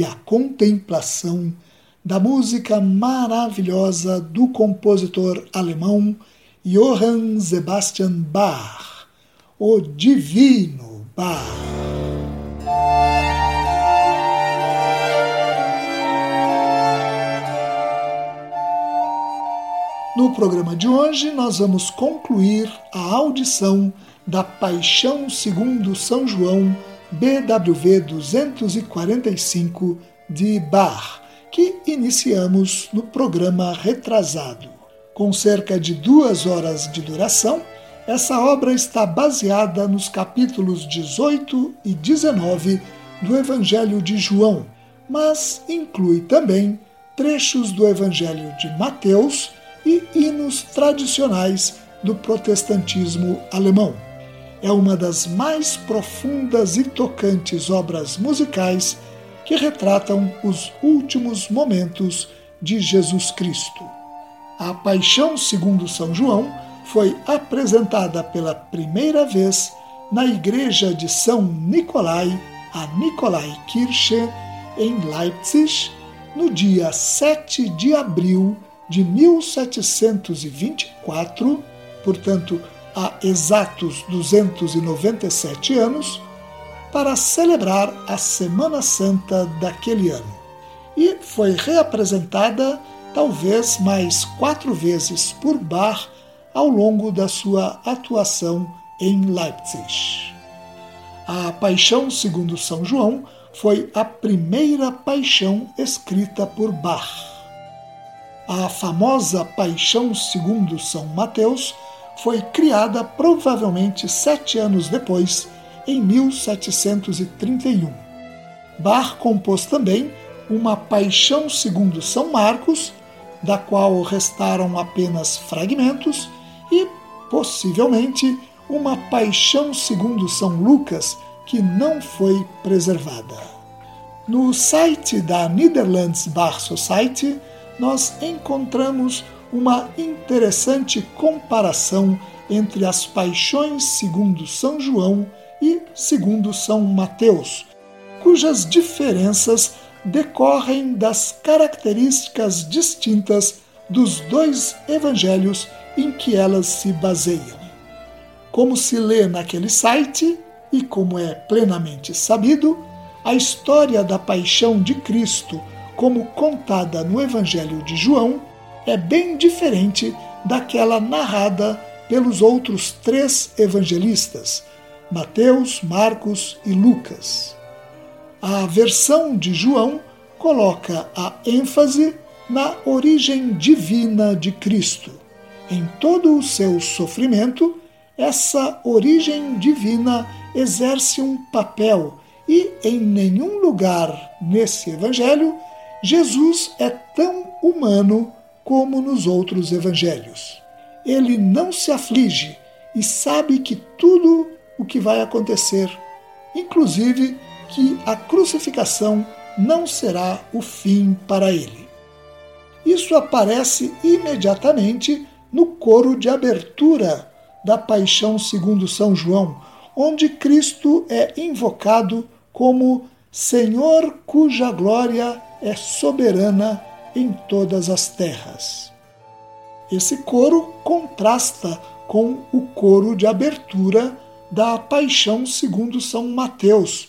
a contemplação da música maravilhosa do compositor alemão Johann Sebastian Bach, o Divino Bach. No programa de hoje, nós vamos concluir a audição da Paixão segundo São João BWV 245 de Bach, que iniciamos no programa retrasado. Com cerca de duas horas de duração, essa obra está baseada nos capítulos 18 e 19 do Evangelho de João, mas inclui também trechos do Evangelho de Mateus e hinos tradicionais do protestantismo alemão é uma das mais profundas e tocantes obras musicais que retratam os últimos momentos de Jesus Cristo. A Paixão segundo São João foi apresentada pela primeira vez na igreja de São Nicolai, a Nikolaikirche, em Leipzig, no dia 7 de abril de 1724, portanto, há exatos 297 anos, para celebrar a Semana Santa daquele ano. E foi reapresentada talvez mais quatro vezes por Bach ao longo da sua atuação em Leipzig. A Paixão segundo São João foi a primeira paixão escrita por Bach. A famosa Paixão segundo São Mateus foi criada provavelmente sete anos depois, em 1731. Bach compôs também uma Paixão segundo São Marcos, da qual restaram apenas fragmentos, e, possivelmente, uma Paixão segundo São Lucas, que não foi preservada. No site da Netherlands Bar Society, nós encontramos uma interessante comparação entre as paixões segundo São João e segundo São Mateus, cujas diferenças decorrem das características distintas dos dois evangelhos em que elas se baseiam. Como se lê naquele site, e como é plenamente sabido, a história da paixão de Cristo, como contada no Evangelho de João, é bem diferente daquela narrada pelos outros três evangelistas, Mateus, Marcos e Lucas. A versão de João coloca a ênfase na origem divina de Cristo. Em todo o seu sofrimento, essa origem divina exerce um papel e em nenhum lugar nesse evangelho Jesus é tão humano como nos outros evangelhos. Ele não se aflige e sabe que tudo o que vai acontecer, inclusive que a crucificação não será o fim para ele. Isso aparece imediatamente no coro de abertura da Paixão segundo São João, onde Cristo é invocado como Senhor cuja glória é soberana em todas as terras. Esse coro contrasta com o coro de abertura da Paixão segundo São Mateus,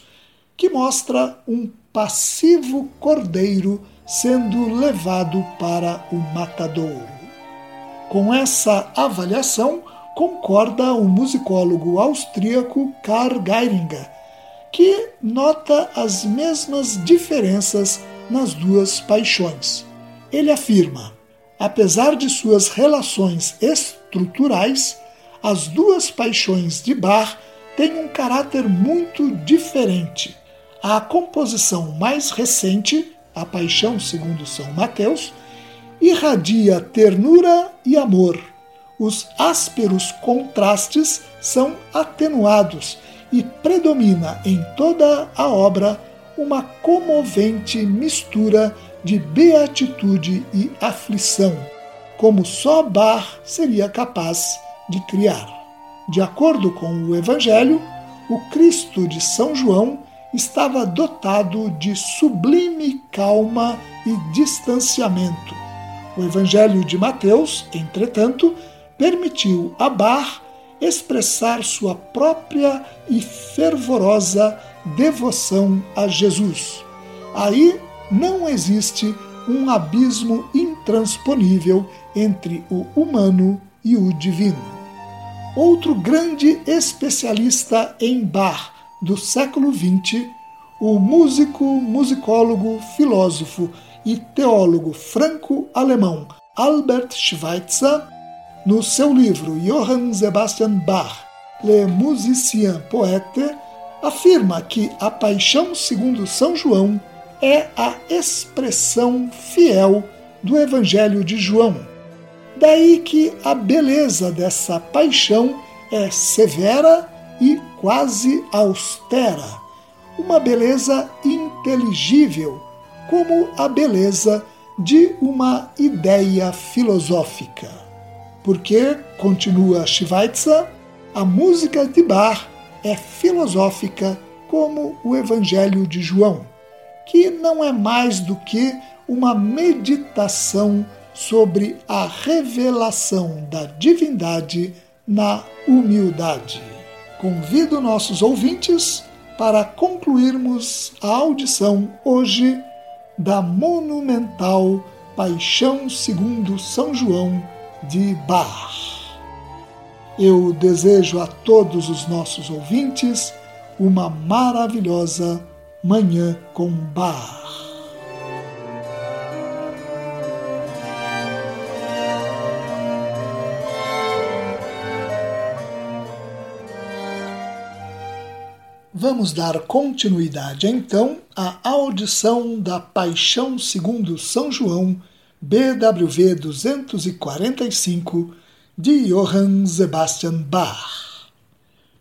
que mostra um passivo cordeiro sendo levado para o matadouro. Com essa avaliação, concorda o musicólogo austríaco Karl Geiringer, que nota as mesmas diferenças nas duas paixões. Ele afirma: apesar de suas relações estruturais, as duas paixões de Bach têm um caráter muito diferente. A composição mais recente, a Paixão segundo São Mateus, irradia ternura e amor. Os ásperos contrastes são atenuados e predomina em toda a obra uma comovente mistura de beatitude e aflição, como só Bach seria capaz de criar. De acordo com o Evangelho, o Cristo de São João estava dotado de sublime calma e distanciamento. O Evangelho de Mateus, entretanto, permitiu a Bach expressar sua própria e fervorosa devoção a Jesus. Aí não existe um abismo intransponível entre o humano e o divino. Outro grande especialista em Bach do século XX, o músico, musicólogo, filósofo e teólogo franco-alemão Albert Schweitzer, no seu livro Johann Sebastian Bach, Le Musicien Poète, afirma que a paixão segundo São João é a expressão fiel do Evangelho de João. Daí que a beleza dessa paixão é severa e quase austera, uma beleza inteligível, como a beleza de uma ideia filosófica. Porque, continua Schweitzer, a música de Bach é filosófica como o Evangelho de João, que não é mais do que uma meditação sobre a revelação da divindade na humildade. Convido nossos ouvintes para concluirmos a audição hoje da monumental Paixão segundo São João de Bach. Eu desejo a todos os nossos ouvintes uma maravilhosa Manhã com Bar. Vamos dar continuidade então à audição da Paixão segundo São João, BWV 245 de Johann Sebastian Bach.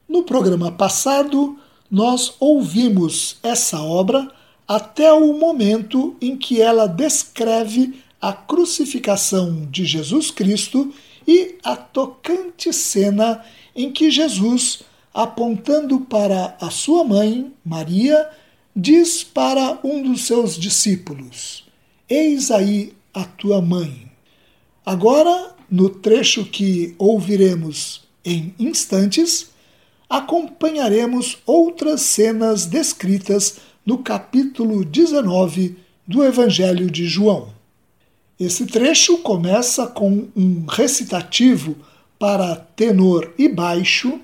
No programa passado, nós ouvimos essa obra até o momento em que ela descreve a crucificação de Jesus Cristo e a tocante cena em que Jesus, apontando para a sua mãe, Maria, diz para um dos seus discípulos: Eis aí a tua mãe. Agora no trecho que ouviremos em instantes, acompanharemos outras cenas descritas no capítulo 19 do Evangelho de João. Esse trecho começa com um recitativo para tenor e baixo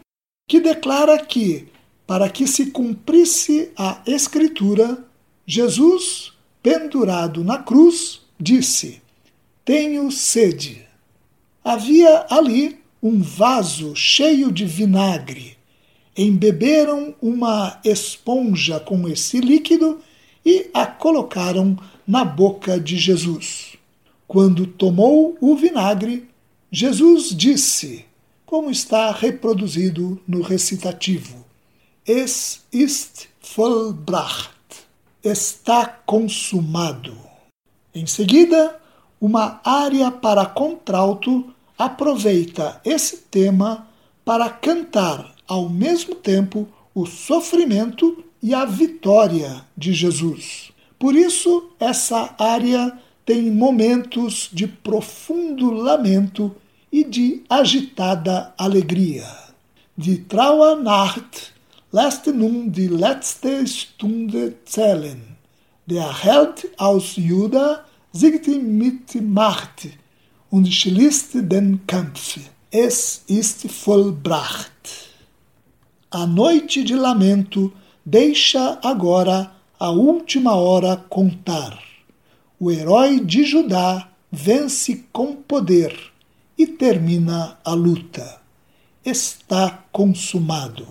que declara que, para que se cumprisse a Escritura, Jesus, pendurado na cruz, disse: Tenho sede. Havia ali um vaso cheio de vinagre. Embeberam uma esponja com esse líquido e a colocaram na boca de Jesus. Quando tomou o vinagre, Jesus disse, como está reproduzido no recitativo: Es ist vollbracht. Está consumado. Em seguida, uma área para contralto aproveita esse tema para cantar ao mesmo tempo o sofrimento e a vitória de Jesus. Por isso, essa área tem momentos de profundo lamento e de agitada alegria. Die Trauernacht lässt nun die letzte Stunde zählen. Der Held aus Juda siegt mit Macht und schließt den Kampf. Es ist vollbracht. A noite de lamento deixa agora a última hora contar. O herói de Judá vence com poder e termina a luta. Está consumado.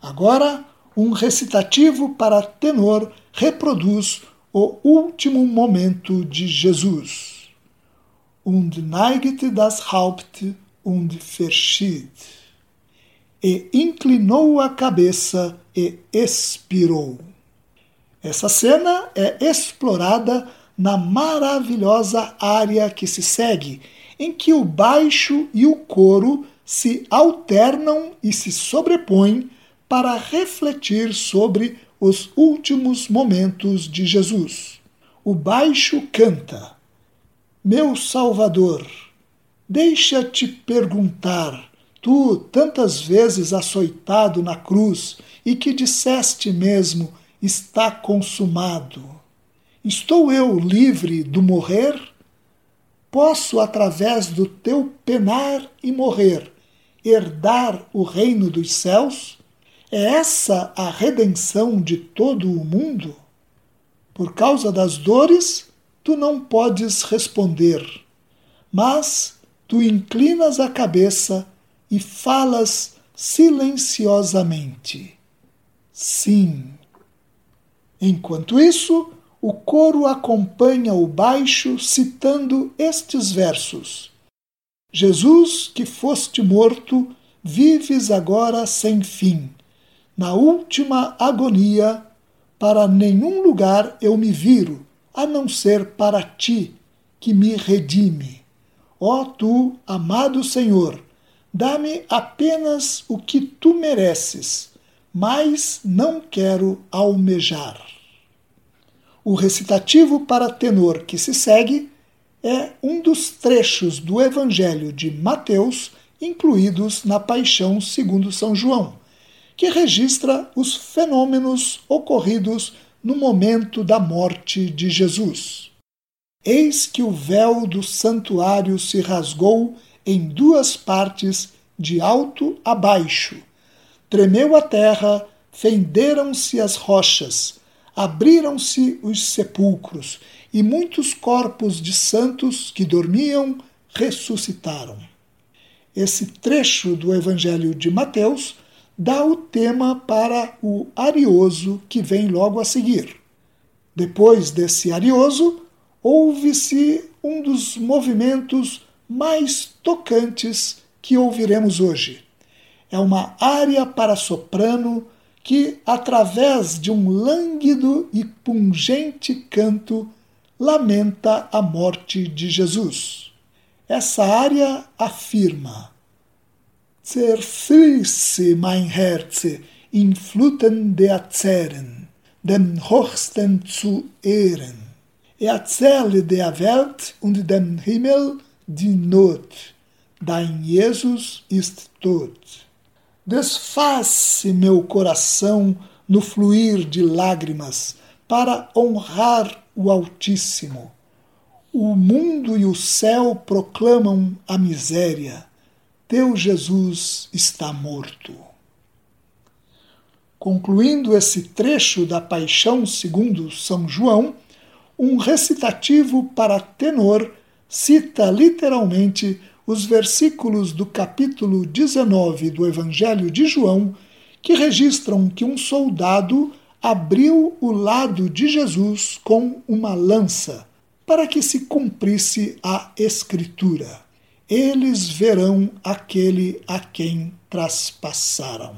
Agora, um recitativo para tenor reproduz o último momento de Jesus. Und neigte das Haupt und verschied. E inclinou a cabeça e expirou. Essa cena é explorada na maravilhosa área que se segue, em que o baixo e o coro se alternam e se sobrepõem para refletir sobre os últimos momentos de Jesus. O baixo canta: Meu Salvador, deixa-te perguntar, tu tantas vezes açoitado na cruz e que disseste mesmo: está consumado. Estou eu livre do morrer? Posso, através do teu penar e morrer, herdar o reino dos céus? É essa a redenção de todo o mundo? Por causa das dores, tu não podes responder, mas tu inclinas a cabeça e falas silenciosamente. Sim. Enquanto isso, o coro acompanha o baixo citando estes versos: Jesus, que foste morto, vives agora sem fim na última agonia, para nenhum lugar eu me viro, a não ser para ti, que me redime. Ó tu, amado Senhor, dá-me apenas o que tu mereces, mas não quero almejar. O recitativo para tenor que se segue é um dos trechos do Evangelho de Mateus incluídos na Paixão segundo São João que registra os fenômenos ocorridos no momento da morte de Jesus. Eis que o véu do santuário se rasgou em duas partes, de alto a baixo. Tremeu a terra, fenderam-se as rochas, abriram-se os sepulcros, e muitos corpos de santos que dormiam ressuscitaram. Esse trecho do Evangelho de Mateus dá o tema para o arioso que vem logo a seguir. Depois desse arioso, ouve-se um dos movimentos mais tocantes que ouviremos hoje. É uma área para soprano que, através de um lânguido e pungente canto, lamenta a morte de Jesus. Essa área afirma: zerfließe mein Herz in Fluten der Zähren, dem Hochsten zu ehren. Erzähle der Welt und dem Himmel die Not, dein Jesus ist tot. Desface meu coração no fluir de lágrimas para honrar o Altíssimo. O mundo e o céu proclamam a miséria teu Jesus está morto. Concluindo esse trecho da Paixão segundo São João, um recitativo para tenor cita literalmente os versículos do capítulo 19 do Evangelho de João, que registram que um soldado abriu o lado de Jesus com uma lança, para que se cumprisse a Escritura eles verão aquele a quem traspassaram.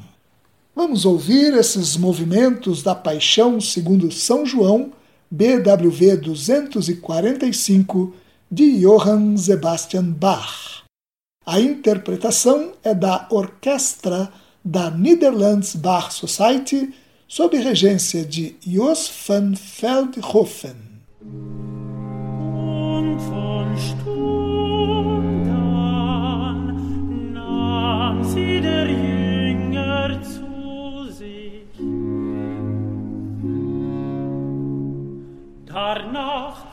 Vamos ouvir esses movimentos da paixão segundo São João, BWV 245, de Johann Sebastian Bach. A interpretação é da orquestra da Netherlands Bach Society, sob regência de Jos van Veldhoven. Darnach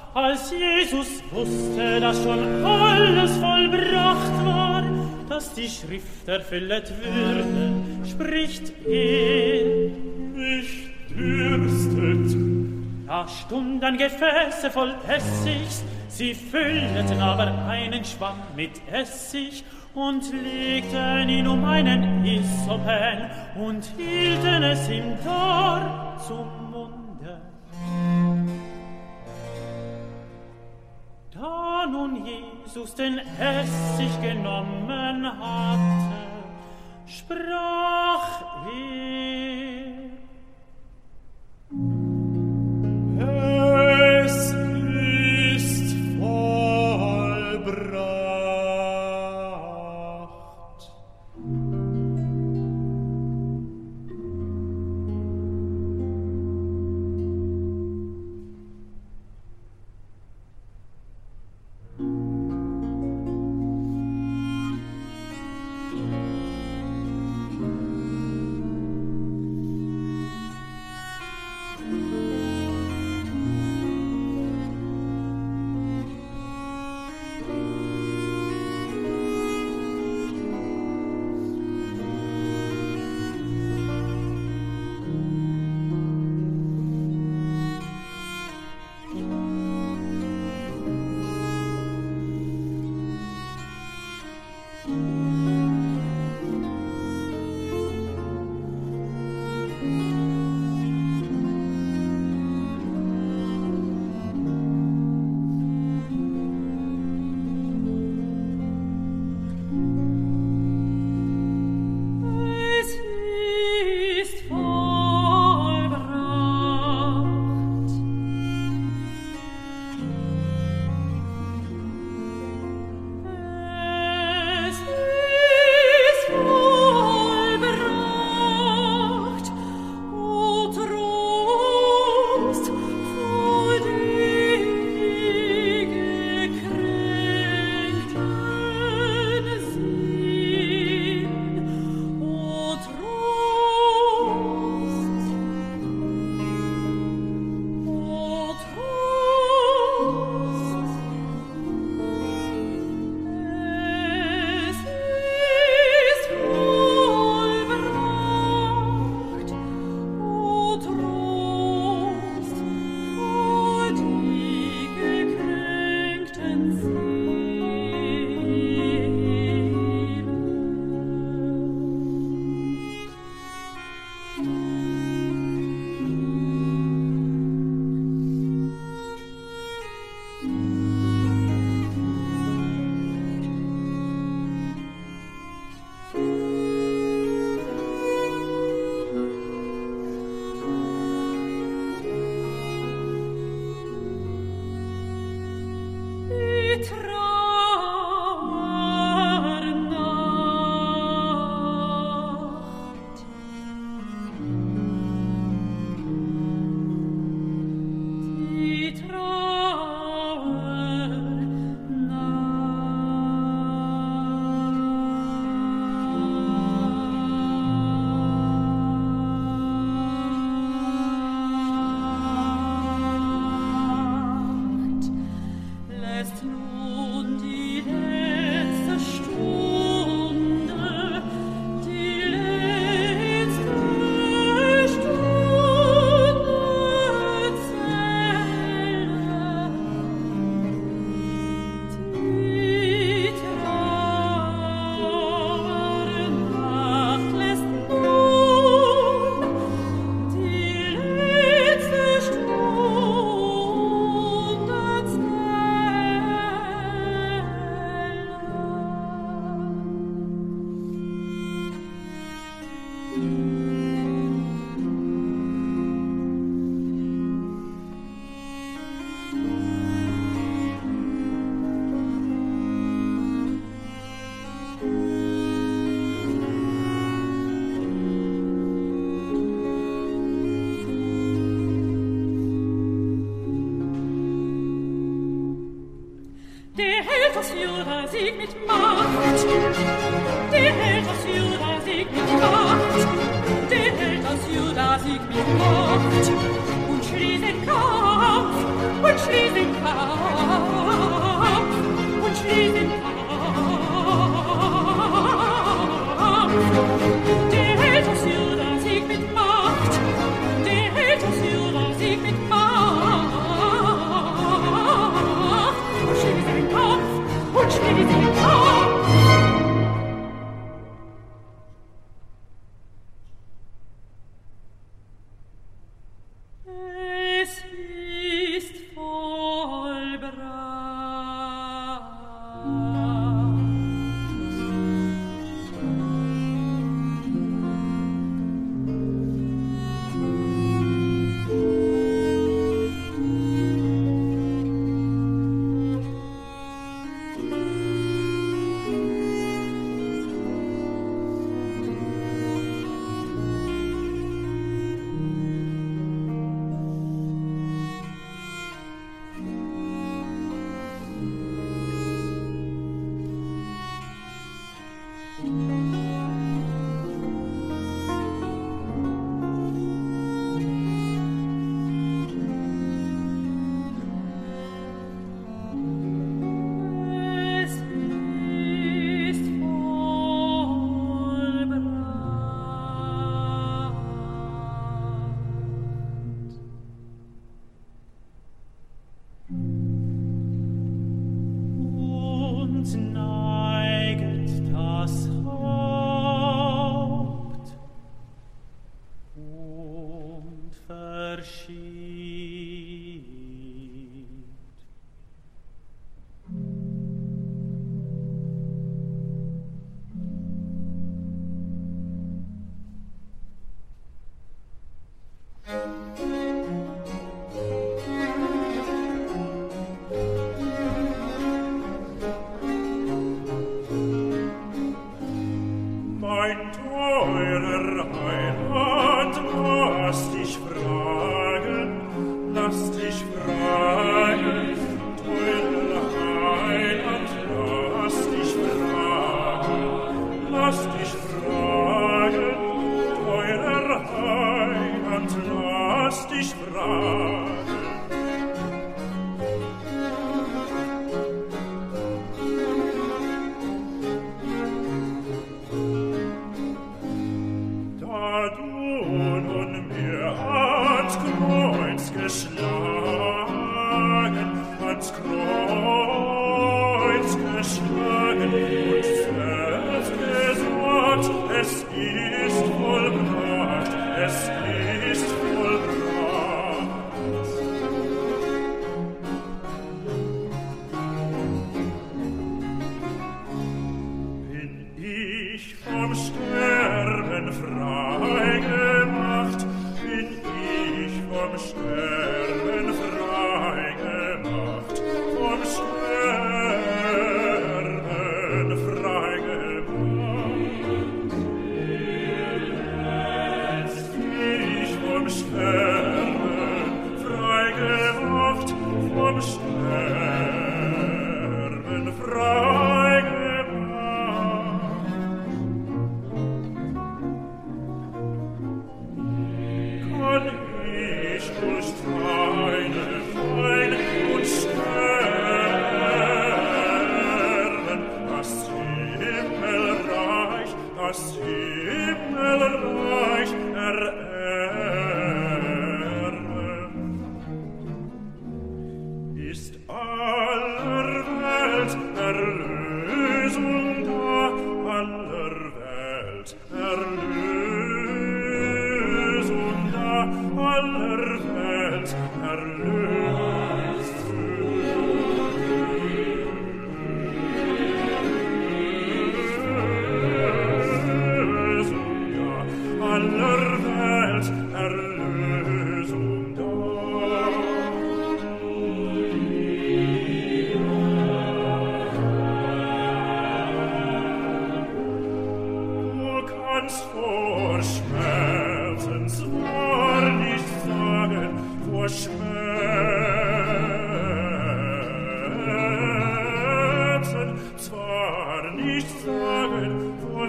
Jesus wusste, dass schon alles vollbracht war, dass die Schrift erfüllet würde, spricht er. Ich dürstet. Da stunden Gefäße voll Essigs, sie füllten aber einen Schwamm mit Essig und legten ihn um einen Isopen und hielten es ihm Tor zum Da nun Jesus den Essig genommen hatte, sprach er, Sieg mit Macht. Der Held aus Juda Sieg mit Macht. Der Held aus Juda Sieg mit Macht. Und schließ den Kampf, und schließ den Kampf.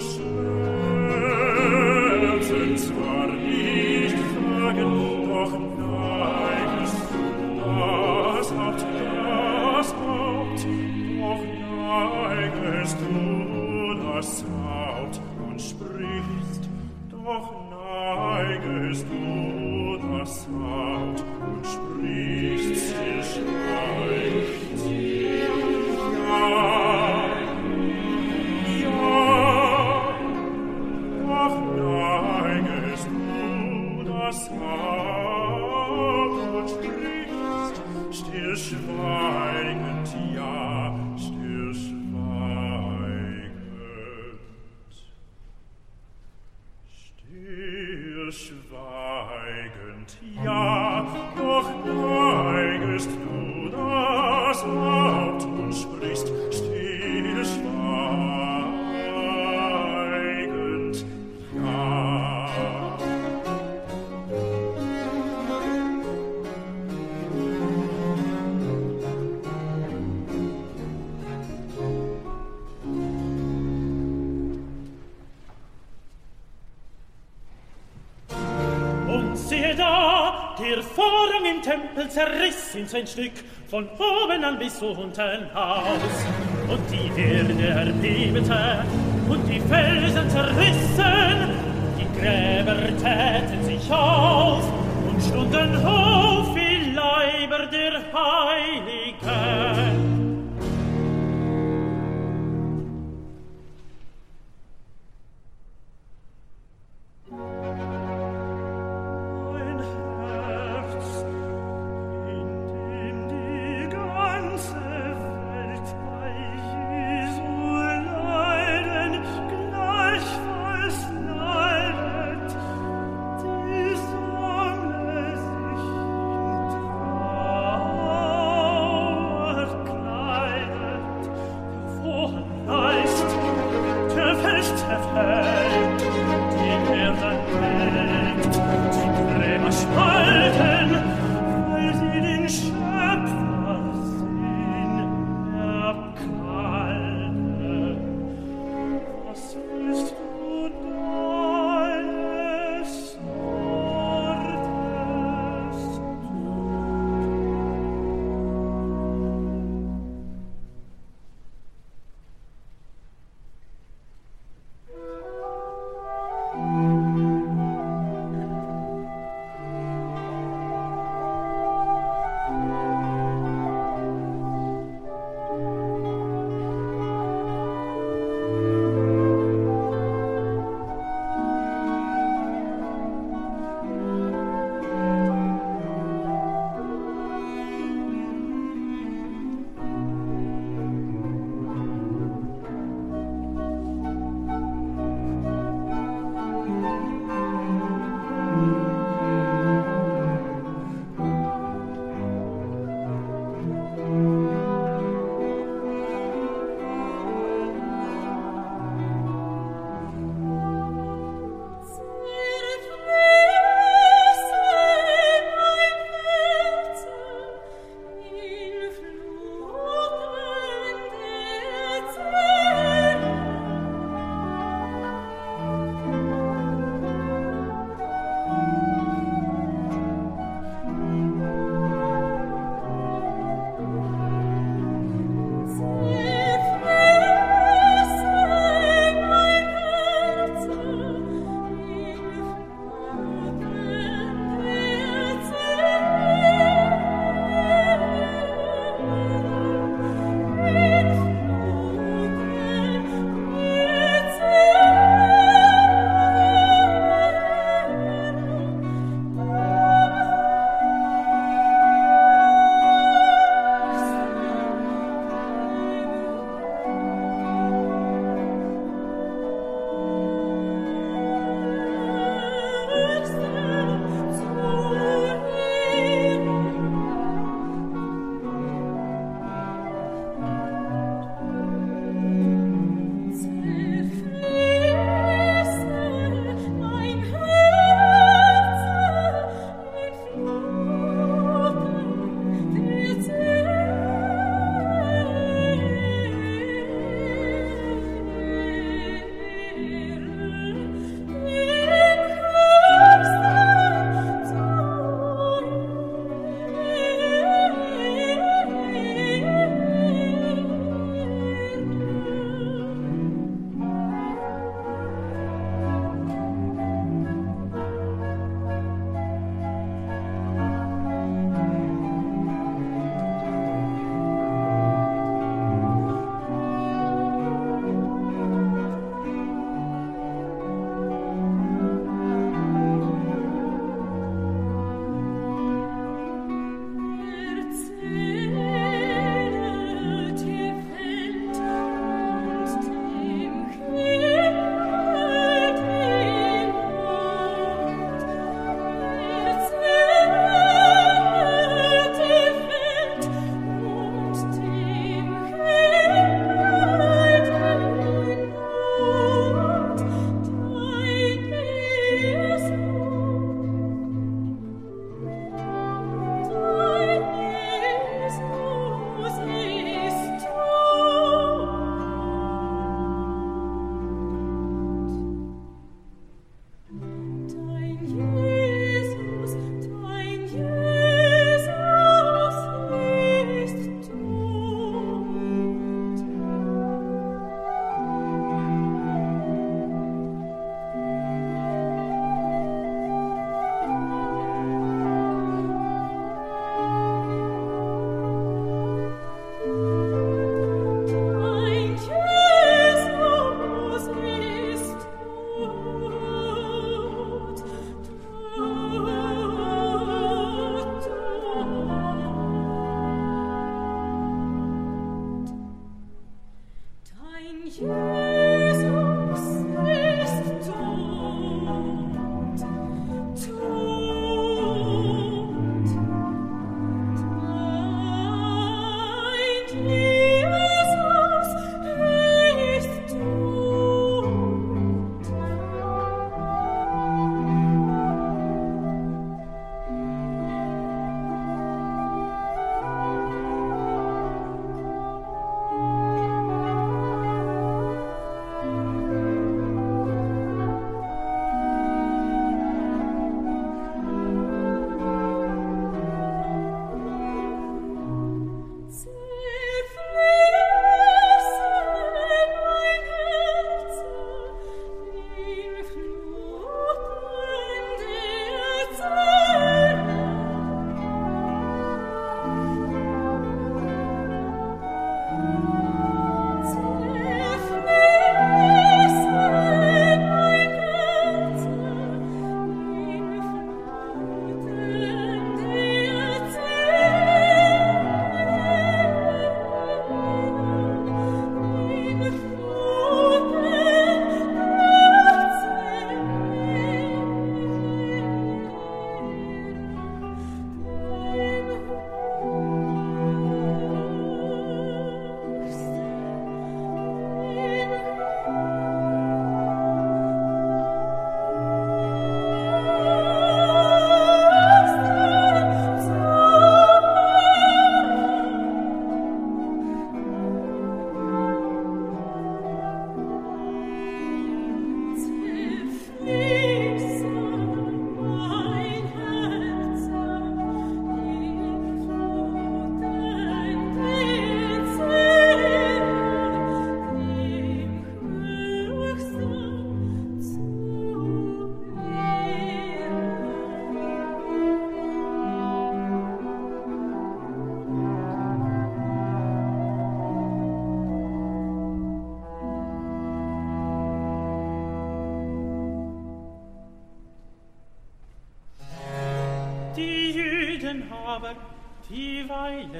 Christmas. Und zerriss in sein Stück, von oben an bis unten aus. Und die Erde erbebte, und die Felsen zerrissen, die Gräber täten sich auf, und stunden auf wie Leiber der Heiligen.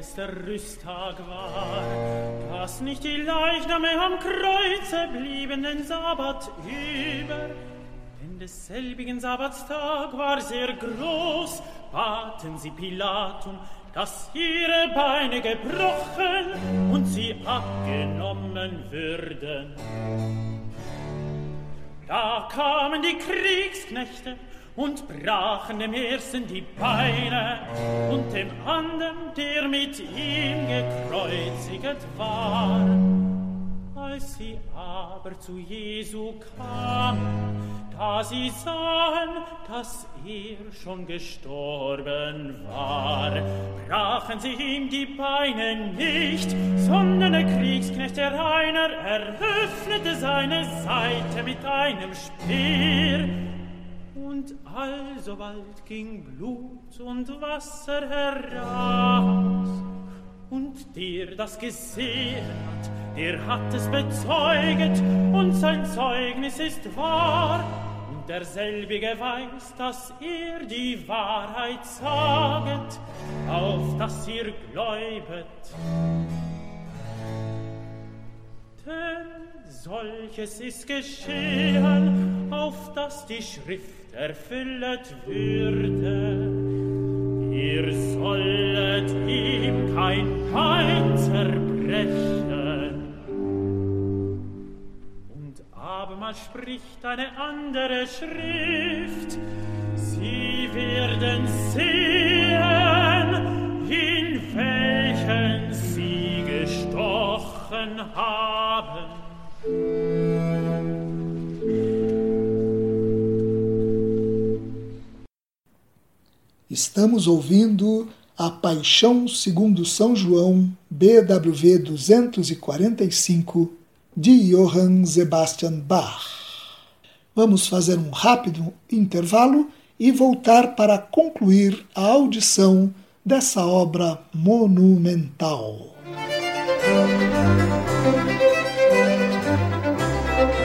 Es der Rüsttag war, dass nicht die Leichname am Kreuze blieben den Sabbat über. Denn des selbigen Sabbatstag war sehr groß, baten sie Pilatum, dass ihre Beine gebrochen und sie abgenommen würden. Da kamen die Kriegsknechte und brachen dem ersten die Beine und dem anderen, der mit ihm gekreuziget war. Als sie aber zu Jesu kamen, da sie sahen, dass er schon gestorben war, brachen sie ihm die Beine nicht, sondern der Kriegsknecht, der Reiner, eröffnete seine Seite mit einem Speer, und alsobald ging Blut und Wasser heraus. Und der das gesehen hat, der hat es bezeuget, und sein Zeugnis ist wahr. Und derselbige weiß, dass er die Wahrheit saget, auf dass ihr gläubet. Solches ist geschehen, auf dass die Schrift erfüllet würde. Ihr sollet ihm kein Pein zerbrechen. Und abermal spricht eine andere Schrift, sie werden sehen, in welchen haben. Estamos ouvindo A Paixão segundo São João, BWV 245, de Johann Sebastian Bach. Vamos fazer um rápido intervalo e voltar para concluir a audição dessa obra monumental.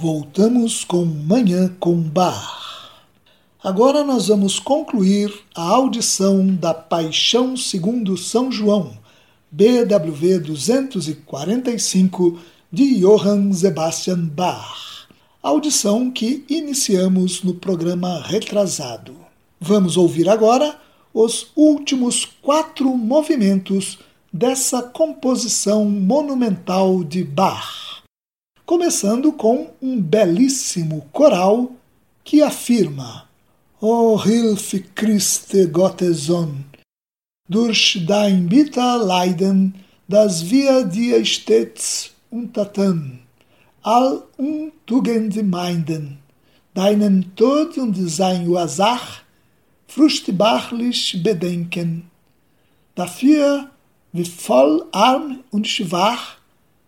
Voltamos com Manhã com Bar. Agora nós vamos concluir a audição da Paixão segundo São João, BWV 245 de Johann Sebastian Bach. Audição que iniciamos no programa retrasado. Vamos ouvir agora os últimos quatro movimentos dessa composição monumental de Bach começando com um belíssimo coral que afirma: O Hilfe Christe Gottes Sohn, durch dein bitter Leiden, das wir dir stets untertan, all untugende Meinden, deinen Tod und sein Ursach fruchtbarlich bedenken. Dafür, wie voll arm und schwach,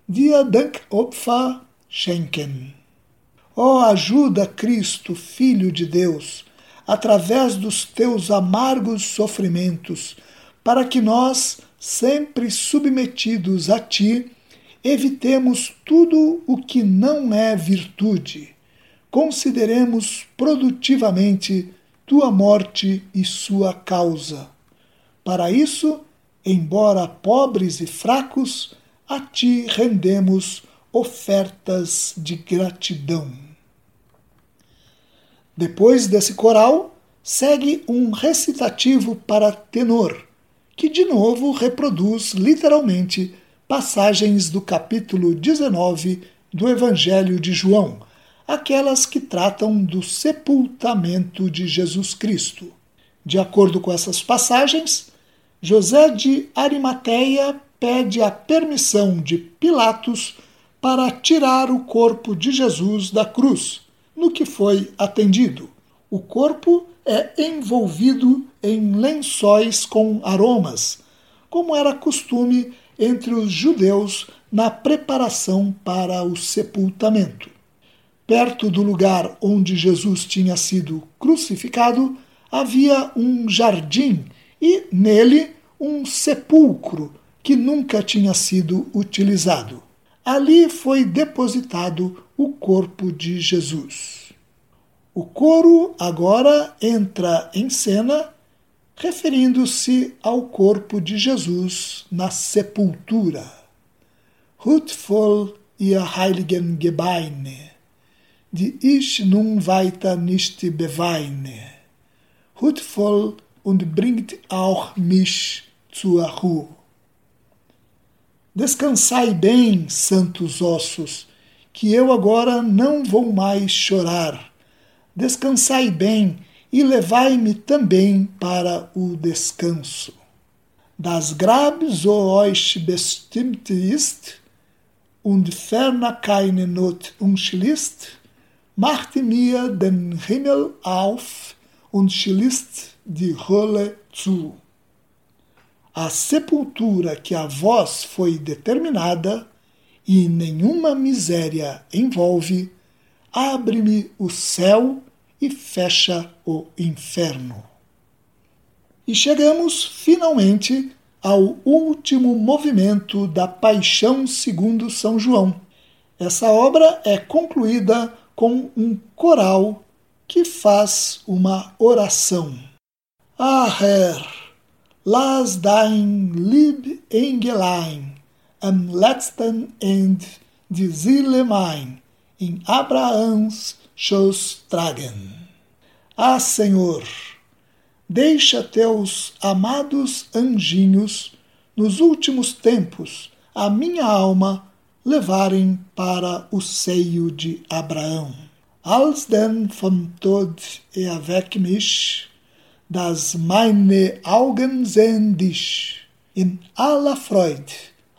dir Dankopfer schenken. Ó, oh, ajuda Cristo, Filho de Deus, através dos teus amargos sofrimentos, para que nós, sempre submetidos a ti, evitemos tudo o que não é virtude. Consideremos produtivamente tua morte e sua causa. Para isso, embora pobres e fracos, a ti rendemos ofertas de gratidão. Depois desse coral, segue um recitativo para tenor, que de novo reproduz literalmente passagens do capítulo 19 do Evangelho de João, aquelas que tratam do sepultamento de Jesus Cristo. De acordo com essas passagens, José de Arimateia pede a permissão de Pilatos para tirar o corpo de Jesus da cruz, no que foi atendido. O corpo é envolvido em lençóis com aromas, como era costume entre os judeus na preparação para o sepultamento. Perto do lugar onde Jesus tinha sido crucificado, havia um jardim e nele um sepulcro que nunca tinha sido utilizado. Ali foi depositado o corpo de Jesus. O coro agora entra em cena referindo-se ao corpo de Jesus na sepultura. Hutvoll ihr heiligen Gebeine, die ich nun weiter nicht beweine. Hutvoll und bringt auch mich zur Ruhe. Descansai bem, santos ossos, que eu agora não vou mais chorar. Descansai bem e levai-me também para o descanso. Das Grabes, o euch bestimmt ist, und ferner keine Not umschließt, macht mir den Himmel auf und schließt die Hölle zu a sepultura que a vós foi determinada, e nenhuma miséria envolve, abre-me o céu e fecha o inferno. E chegamos finalmente ao último movimento da Paixão segundo São João. Essa obra é concluída com um coral que faz uma oração. Ah, Lass dein Lieb Engelein am letzten End die Seele mein in Abraãos Schoß tragen. Ah, Senhor, deixa teus amados anjinhos nos últimos tempos a minha alma levarem para o seio de Abraão. Als denn vom Tod erweck mich, dass meine Augen sehen dich in aller Freude,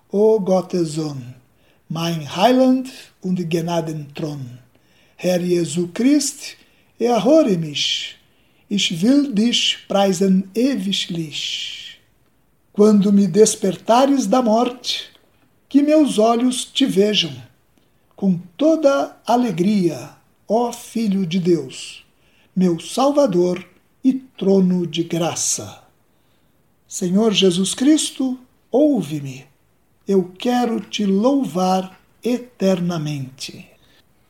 o Gottes Sohn, mein Heiland und Gnadenthron. Herr Jesu Christ, erhöre mich, ich will dich preisen ewiglich. Quando me despertares da morte, que meus olhos te vejam, com toda alegria, ó Filho de Deus, meu Salvador e trono de graça. Senhor Jesus Cristo, ouve-me, eu quero te louvar eternamente.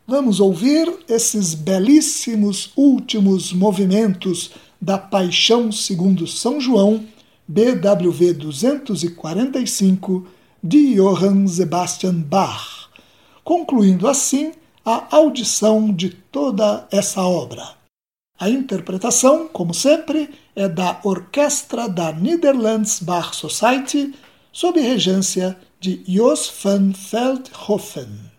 Vamos ouvir esses belíssimos últimos movimentos da Paixão segundo São João, BWV 245 de Johann Sebastian Bach, concluindo assim a audição de toda essa obra. A interpretação, como sempre, é da Orquestra da Netherlands Bach Society, sob regência de Jos van Veldhoven.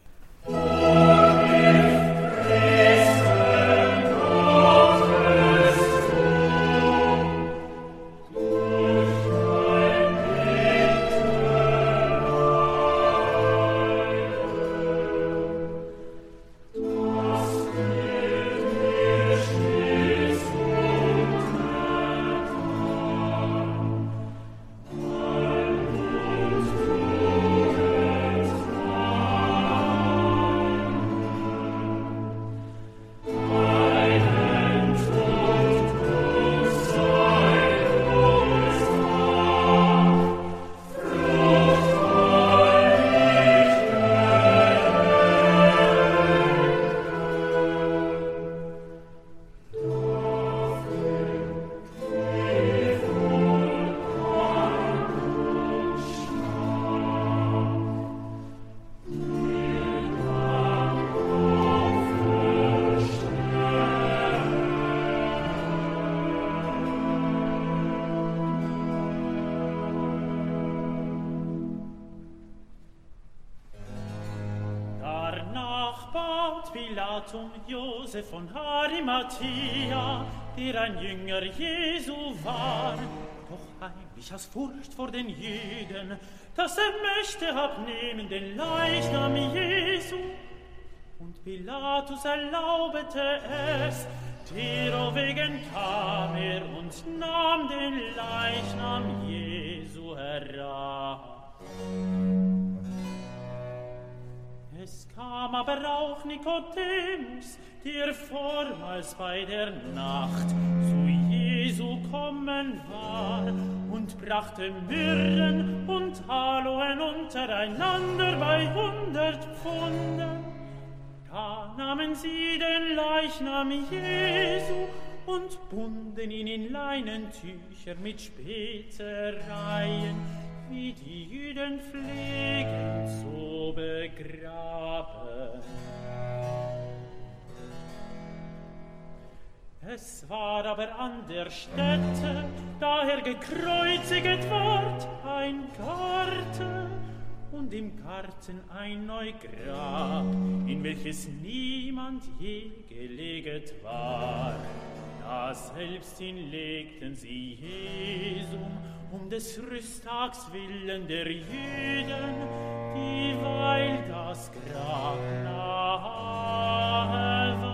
Möchte abnehmen den Leichnam Jesu. Und Pilatus erlaubete es, derowegen kam er und nahm den Leichnam Jesu herab. Es kam aber auch Nikodemus, der vormals bei der Nacht zu Jesu kommen war und brachte Myrrhen und Aloen untereinander bei hundert Pfunden. Da nahmen sie den Leichnam Jesu und bunden ihn in Leinentücher mit Spezereien, wie die Jüden pflegen zu begraben. Es war aber an der Stätte, da er gekreuziget ward, ein Garten, und im Garten ein Neugrab, in welches niemand je geleget war. Da selbst hinlegten sie Jesum, um des Rüsttags willen der Jüden, dieweil das Grab nahe war.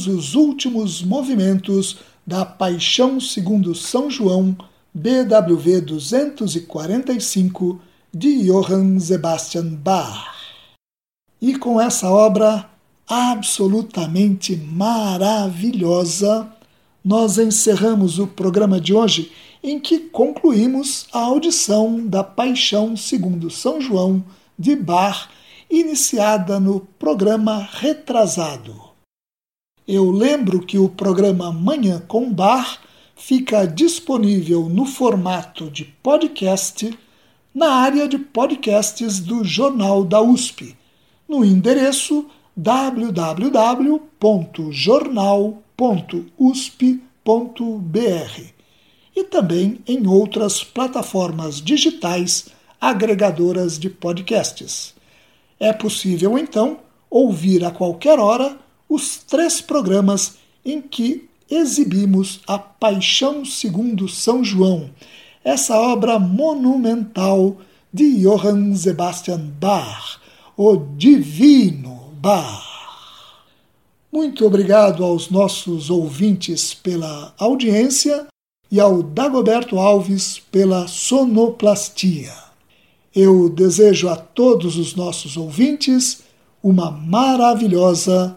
Ouvimos os últimos movimentos da Paixão segundo São João, BWV 245, de Johann Sebastian Bach. E com essa obra absolutamente maravilhosa, nós encerramos o programa de hoje em que concluímos a audição da Paixão segundo São João de Bach, iniciada no programa retrasado. Eu lembro que o programa Manhã com Bar fica disponível no formato de podcast na área de podcasts do Jornal da USP, no endereço www.jornal.usp.br e também em outras plataformas digitais agregadoras de podcasts. É possível, então, ouvir a qualquer hora os três programas em que exibimos A Paixão segundo São João, essa obra monumental de Johann Sebastian Bach, o Divino Bach. Muito obrigado aos nossos ouvintes pela audiência e ao Dagoberto Alves pela sonoplastia. Eu desejo a todos os nossos ouvintes uma maravilhosa